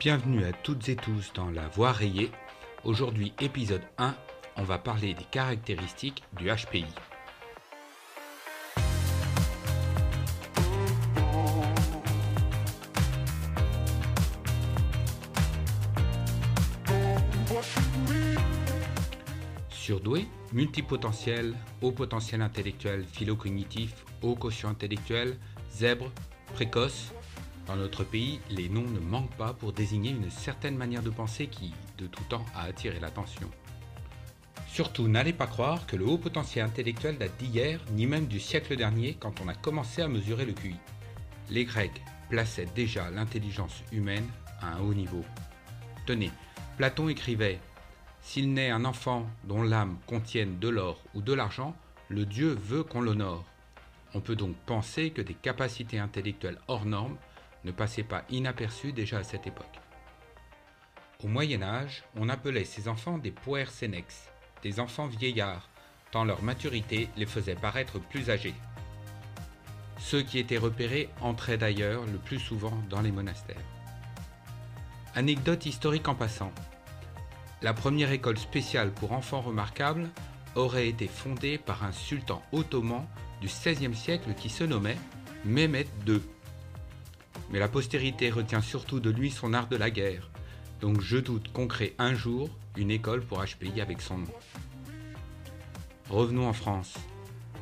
Bienvenue à toutes et tous dans La Voix rayée. Aujourd'hui, épisode 1, on va parler des caractéristiques du HPI. Surdoué, multipotentiel, haut potentiel intellectuel, philo-cognitif, haut quotient intellectuel, zèbre, précoce, dans notre pays, les noms ne manquent pas pour désigner une certaine manière de penser qui, de tout temps, a attiré l'attention. Surtout, n'allez pas croire que le haut potentiel intellectuel date d'hier, ni même du siècle dernier, quand on a commencé à mesurer le QI. Les Grecs plaçaient déjà l'intelligence humaine à un haut niveau. Tenez, Platon écrivait S'il naît un enfant dont l'âme contienne de l'or ou de l'argent, le Dieu veut qu'on l'honore. On peut donc penser que des capacités intellectuelles hors normes ne passait pas inaperçu déjà à cette époque. Au Moyen Âge, on appelait ces enfants des puer senex, des enfants vieillards, tant leur maturité les faisait paraître plus âgés. Ceux qui étaient repérés entraient d'ailleurs le plus souvent dans les monastères. Anecdote historique en passant. La première école spéciale pour enfants remarquables aurait été fondée par un sultan ottoman du XVIe siècle qui se nommait Mehmet II mais la postérité retient surtout de lui son art de la guerre, donc je doute qu'on crée un jour une école pour HPI avec son nom. Revenons en France.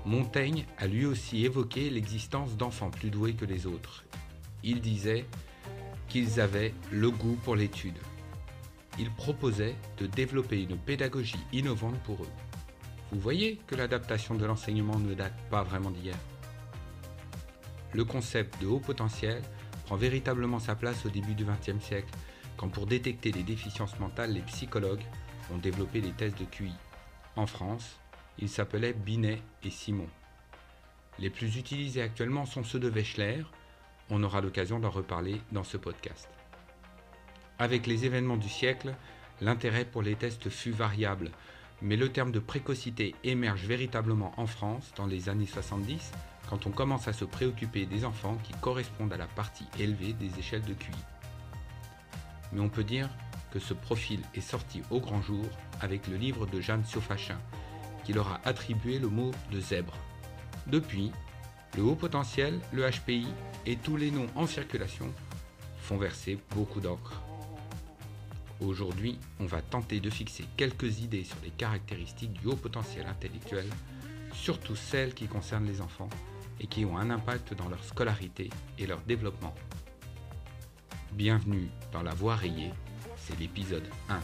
Montaigne a lui aussi évoqué l'existence d'enfants plus doués que les autres. Il disait qu'ils avaient le goût pour l'étude. Il proposait de développer une pédagogie innovante pour eux. Vous voyez que l'adaptation de l'enseignement ne date pas vraiment d'hier. Le concept de haut potentiel prend véritablement sa place au début du XXe siècle, quand pour détecter les déficiences mentales, les psychologues ont développé les tests de QI. En France, ils s'appelaient Binet et Simon. Les plus utilisés actuellement sont ceux de Wechsler, on aura l'occasion d'en reparler dans ce podcast. Avec les événements du siècle, l'intérêt pour les tests fut variable, mais le terme de précocité émerge véritablement en France dans les années 70 quand on commence à se préoccuper des enfants qui correspondent à la partie élevée des échelles de QI. Mais on peut dire que ce profil est sorti au grand jour avec le livre de Jeanne Siofachin, qui leur a attribué le mot de zèbre. Depuis, le haut potentiel, le HPI et tous les noms en circulation font verser beaucoup d'encre. Aujourd'hui, on va tenter de fixer quelques idées sur les caractéristiques du haut potentiel intellectuel, surtout celles qui concernent les enfants, et qui ont un impact dans leur scolarité et leur développement. Bienvenue dans La Voie rayée, c'est l'épisode 1.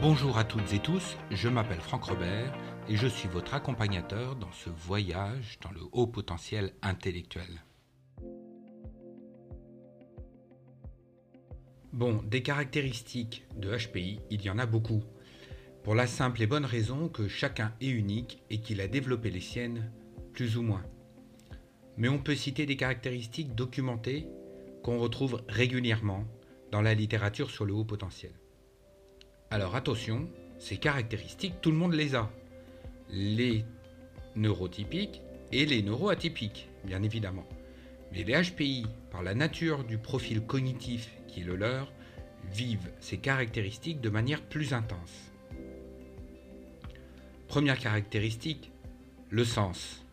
Bonjour à toutes et tous, je m'appelle Franck Robert et je suis votre accompagnateur dans ce voyage dans le haut potentiel intellectuel. Bon, des caractéristiques de HPI, il y en a beaucoup. Pour la simple et bonne raison que chacun est unique et qu'il a développé les siennes, plus ou moins. Mais on peut citer des caractéristiques documentées qu'on retrouve régulièrement dans la littérature sur le haut potentiel. Alors attention, ces caractéristiques, tout le monde les a. Les neurotypiques et les neuroatypiques, bien évidemment. Mais les HPI, par la nature du profil cognitif le leur, vivent ces caractéristiques de manière plus intense. Première caractéristique, le sens.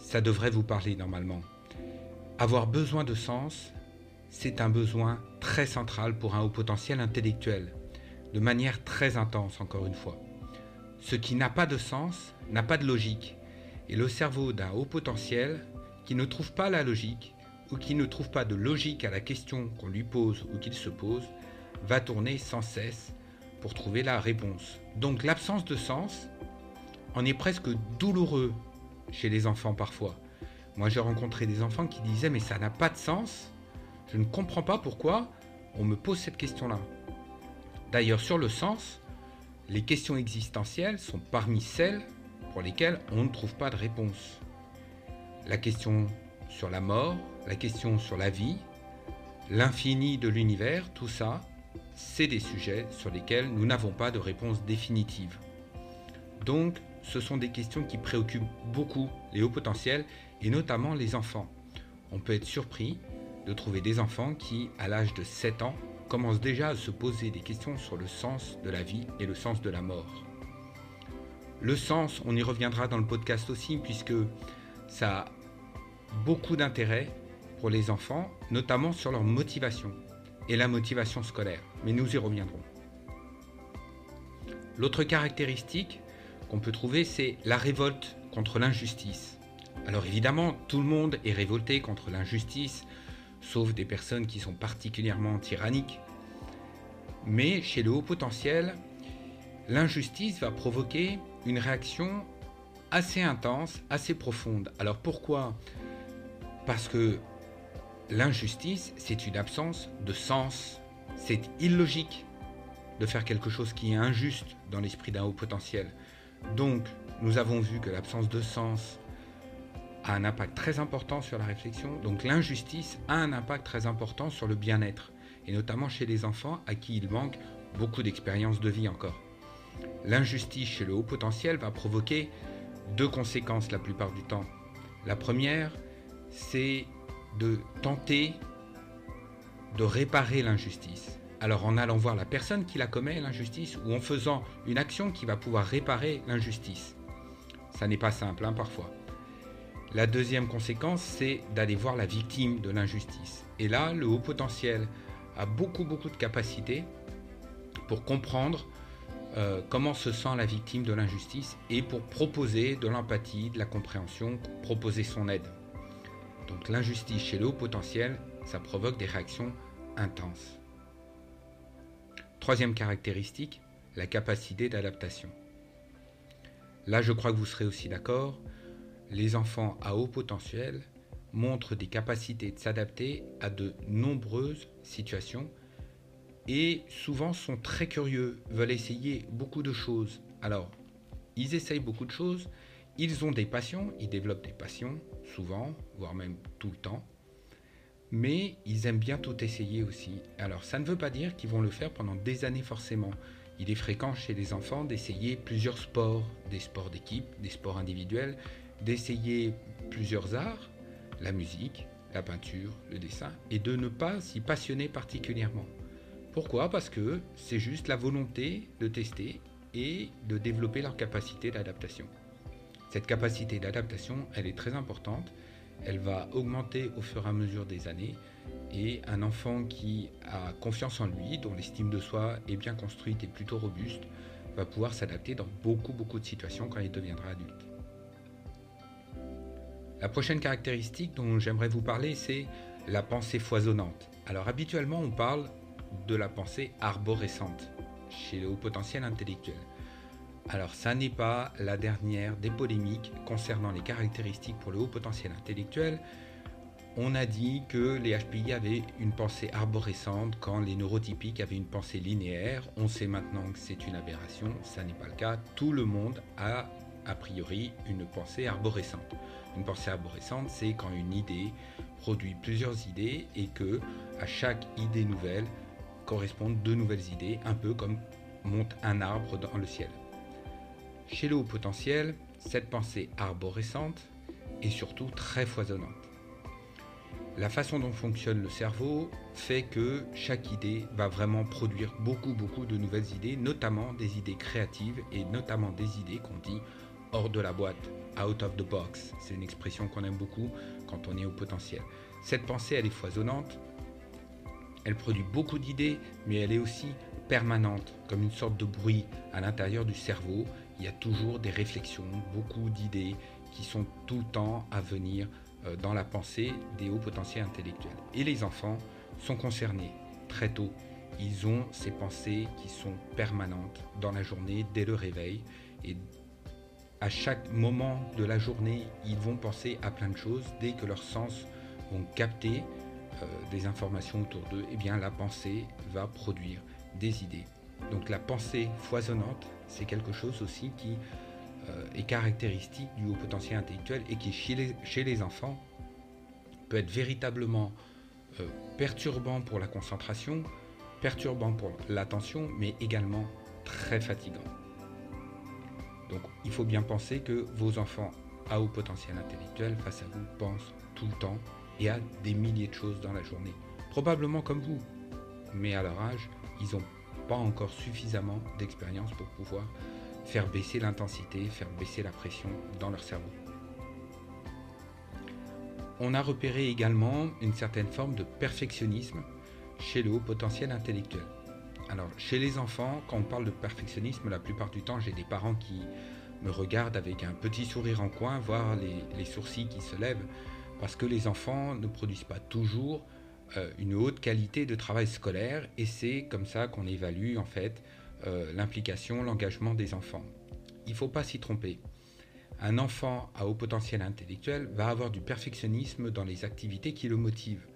Ça devrait vous parler normalement. Avoir besoin de sens, c'est un besoin très central pour un haut potentiel intellectuel, de manière très intense encore une fois. Ce qui n'a pas de sens n'a pas de logique, et le cerveau d'un haut potentiel qui ne trouve pas la logique ou qui ne trouve pas de logique à la question qu'on lui pose ou qu'il se pose, va tourner sans cesse pour trouver la réponse. Donc l'absence de sens en est presque douloureux chez les enfants parfois. Moi j'ai rencontré des enfants qui disaient mais ça n'a pas de sens, je ne comprends pas pourquoi on me pose cette question-là. D'ailleurs sur le sens, les questions existentielles sont parmi celles pour lesquelles on ne trouve pas de réponse. La question sur la mort, la question sur la vie, l'infini de l'univers, tout ça, c'est des sujets sur lesquels nous n'avons pas de réponse définitive. Donc, ce sont des questions qui préoccupent beaucoup les hauts potentiels et notamment les enfants. On peut être surpris de trouver des enfants qui, à l'âge de 7 ans, commencent déjà à se poser des questions sur le sens de la vie et le sens de la mort. Le sens, on y reviendra dans le podcast aussi, puisque ça a beaucoup d'intérêt pour les enfants, notamment sur leur motivation et la motivation scolaire. Mais nous y reviendrons. L'autre caractéristique qu'on peut trouver, c'est la révolte contre l'injustice. Alors évidemment, tout le monde est révolté contre l'injustice, sauf des personnes qui sont particulièrement tyranniques. Mais chez le haut potentiel, l'injustice va provoquer une réaction assez intense, assez profonde. Alors pourquoi? Parce que l'injustice, c'est une absence de sens. C'est illogique de faire quelque chose qui est injuste dans l'esprit d'un haut potentiel. Donc, nous avons vu que l'absence de sens a un impact très important sur la réflexion. Donc, l'injustice a un impact très important sur le bien-être, et notamment chez les enfants à qui il manque beaucoup d'expérience de vie encore. L'injustice chez le haut potentiel va provoquer deux conséquences la plupart du temps. La première, c'est de tenter de réparer l'injustice. Alors en allant voir la personne qui la commet, l'injustice, ou en faisant une action qui va pouvoir réparer l'injustice. Ça n'est pas simple hein, parfois. La deuxième conséquence, c'est d'aller voir la victime de l'injustice. Et là, le haut potentiel a beaucoup beaucoup de capacités pour comprendre euh, comment se sent la victime de l'injustice et pour proposer de l'empathie, de la compréhension, proposer son aide. Donc l'injustice chez le haut potentiel, ça provoque des réactions intenses. Troisième caractéristique, la capacité d'adaptation. Là, je crois que vous serez aussi d'accord, les enfants à haut potentiel montrent des capacités de s'adapter à de nombreuses situations et souvent sont très curieux, veulent essayer beaucoup de choses. Alors, ils essayent beaucoup de choses, ils ont des passions, ils développent des passions, souvent, voire même tout le temps, mais ils aiment bien tout essayer aussi. Alors, ça ne veut pas dire qu'ils vont le faire pendant des années forcément. Il est fréquent chez les enfants d'essayer plusieurs sports, des sports d'équipe, des sports individuels, d'essayer plusieurs arts, la musique, la peinture, le dessin, et de ne pas s'y passionner particulièrement. Pourquoi? Parce que c'est juste la volonté de tester et de développer leur capacité d'adaptation. Cette capacité d'adaptation, elle est très importante. Elle va augmenter au fur et à mesure des années. Et un enfant qui a confiance en lui, dont l'estime de soi est bien construite et plutôt robuste, va pouvoir s'adapter dans beaucoup beaucoup de situations quand il deviendra adulte. La prochaine caractéristique dont j'aimerais vous parler, c'est la pensée foisonnante. Alors habituellement, on parle de la pensée arborescente chez le haut potentiel intellectuel. Alors ça n'est pas la dernière des polémiques concernant les caractéristiques pour le haut potentiel intellectuel. On a dit que les HPI avaient une pensée arborescente quand les neurotypiques avaient une pensée linéaire. On sait maintenant que c'est une aberration, ça n'est pas le cas. Tout le monde a a priori une pensée arborescente. Une pensée arborescente, c'est quand une idée produit plusieurs idées et que à chaque idée nouvelle, correspondent deux nouvelles idées, un peu comme monte un arbre dans le ciel. Chez le haut potentiel, cette pensée arborescente est surtout très foisonnante. La façon dont fonctionne le cerveau fait que chaque idée va vraiment produire beaucoup beaucoup de nouvelles idées, notamment des idées créatives et notamment des idées qu'on dit hors de la boîte, out of the box. C'est une expression qu'on aime beaucoup quand on est au potentiel. Cette pensée, elle est foisonnante, elle produit beaucoup d'idées, mais elle est aussi permanente, comme une sorte de bruit à l'intérieur du cerveau. Il y a toujours des réflexions, beaucoup d'idées qui sont tout le temps à venir euh, dans la pensée des hauts potentiels intellectuels. Et les enfants sont concernés très tôt. Ils ont ces pensées qui sont permanentes dans la journée, dès le réveil. Et à chaque moment de la journée, ils vont penser à plein de choses. Dès que leurs sens vont capter euh, des informations autour d'eux, et eh bien la pensée va produire des idées. Donc la pensée foisonnante, c'est quelque chose aussi qui euh, est caractéristique du haut potentiel intellectuel et qui chez les, enfants peut être véritablement euh, perturbant pour la concentration, perturbant pour l'attention, mais également très fatigant. Donc il faut bien penser que vos enfants à haut potentiel intellectuel face à vous pensent tout le temps et à des milliers de choses dans la journée. Probablement comme vous, mais à leur âge, ils n'ont pas encore suffisamment d'expérience pour pouvoir faire baisser l'intensité, faire baisser la pression dans leur cerveau. On a repéré également une certaine forme de perfectionnisme chez le haut potentiel intellectuel. Alors, chez les enfants, quand on parle de perfectionnisme, la plupart du temps, j'ai des parents qui me regardent avec un petit sourire en coin, voire les, sourcils qui se lèvent, parce que les enfants ne produisent pas toujours une haute qualité de travail scolaire, et c'est comme ça qu'on évalue en fait euh, l'implication, l'engagement des enfants. Il ne faut pas s'y tromper. Un enfant à haut potentiel intellectuel va avoir du perfectionnisme dans les activités qui le motivent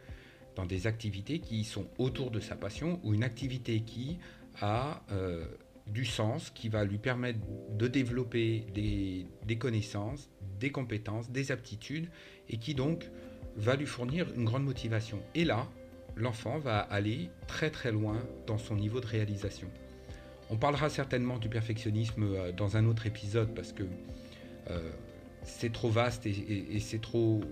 dans des activités qui sont autour de sa passion ou une activité qui a euh, du sens, qui va lui permettre de développer des, connaissances, des compétences, des aptitudes et qui donc va lui fournir une grande motivation. Et là, l'enfant va aller très très loin dans son niveau de réalisation. On parlera certainement du perfectionnisme euh, dans un autre épisode parce que euh, c'est trop vaste et, c'est trop,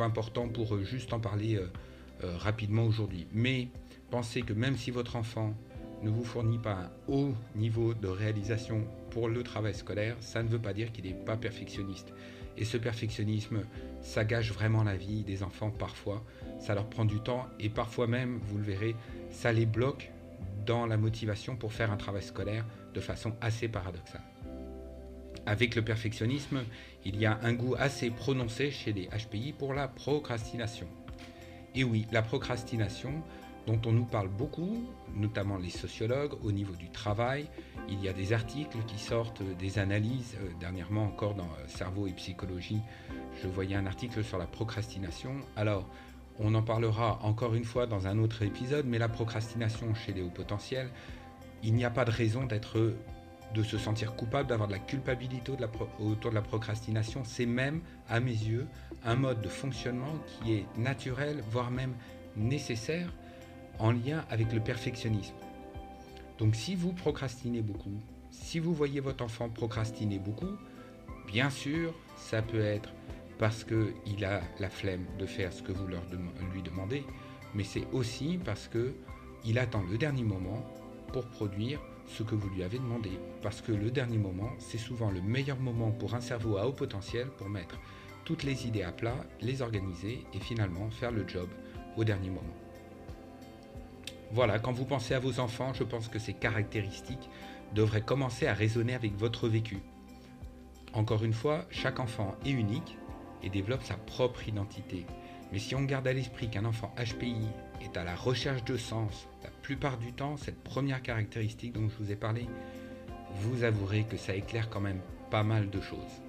important pour juste en parler euh, rapidement aujourd'hui. Mais pensez que même si votre enfant ne vous fournit pas un haut niveau de réalisation pour le travail scolaire, ça ne veut pas dire qu'il n'est pas perfectionniste. Et ce perfectionnisme, ça gâche vraiment la vie des enfants parfois. Ça leur prend du temps et parfois même, vous le verrez, ça les bloque dans la motivation pour faire un travail scolaire de façon assez paradoxale. Avec le perfectionnisme, il y a un goût assez prononcé chez les HPI pour la procrastination. Et oui, la procrastination, dont on nous parle beaucoup, notamment les sociologues, au niveau du travail. Il y a des articles qui sortent, des analyses. Euh, dernièrement encore dans euh, Cerveau et Psychologie, je voyais un article sur la procrastination. Alors, on en parlera encore une fois dans un autre épisode, mais la procrastination chez les hauts potentiels, il n'y a pas de raison de se sentir coupable, d'avoir de la culpabilité autour de la procrastination. C'est même, à mes yeux, un mode de fonctionnement qui est naturel, voire même nécessaire, en lien avec le perfectionnisme. Donc si vous procrastinez beaucoup, si vous voyez votre enfant procrastiner beaucoup, bien sûr, ça peut être parce qu'il a la flemme de faire ce que vous leur lui demandez, mais c'est aussi parce qu'il attend le dernier moment pour produire ce que vous lui avez demandé. Parce que le dernier moment, c'est souvent le meilleur moment pour un cerveau à haut potentiel pour mettre toutes les idées à plat, les organiser et finalement faire le job au dernier moment. Voilà, quand vous pensez à vos enfants, je pense que ces caractéristiques devraient commencer à résonner avec votre vécu. Encore une fois, chaque enfant est unique et développe sa propre identité. Mais si on garde à l'esprit qu'un enfant HPI est à la recherche de sens, la plupart du temps, cette première caractéristique dont je vous ai parlé, vous avouerez que ça éclaire quand même pas mal de choses.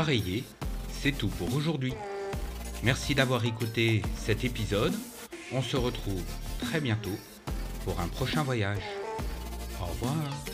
Rayée, c'est tout pour aujourd'hui. Merci d'avoir écouté cet épisode. On se retrouve très bientôt pour un prochain voyage. Au revoir.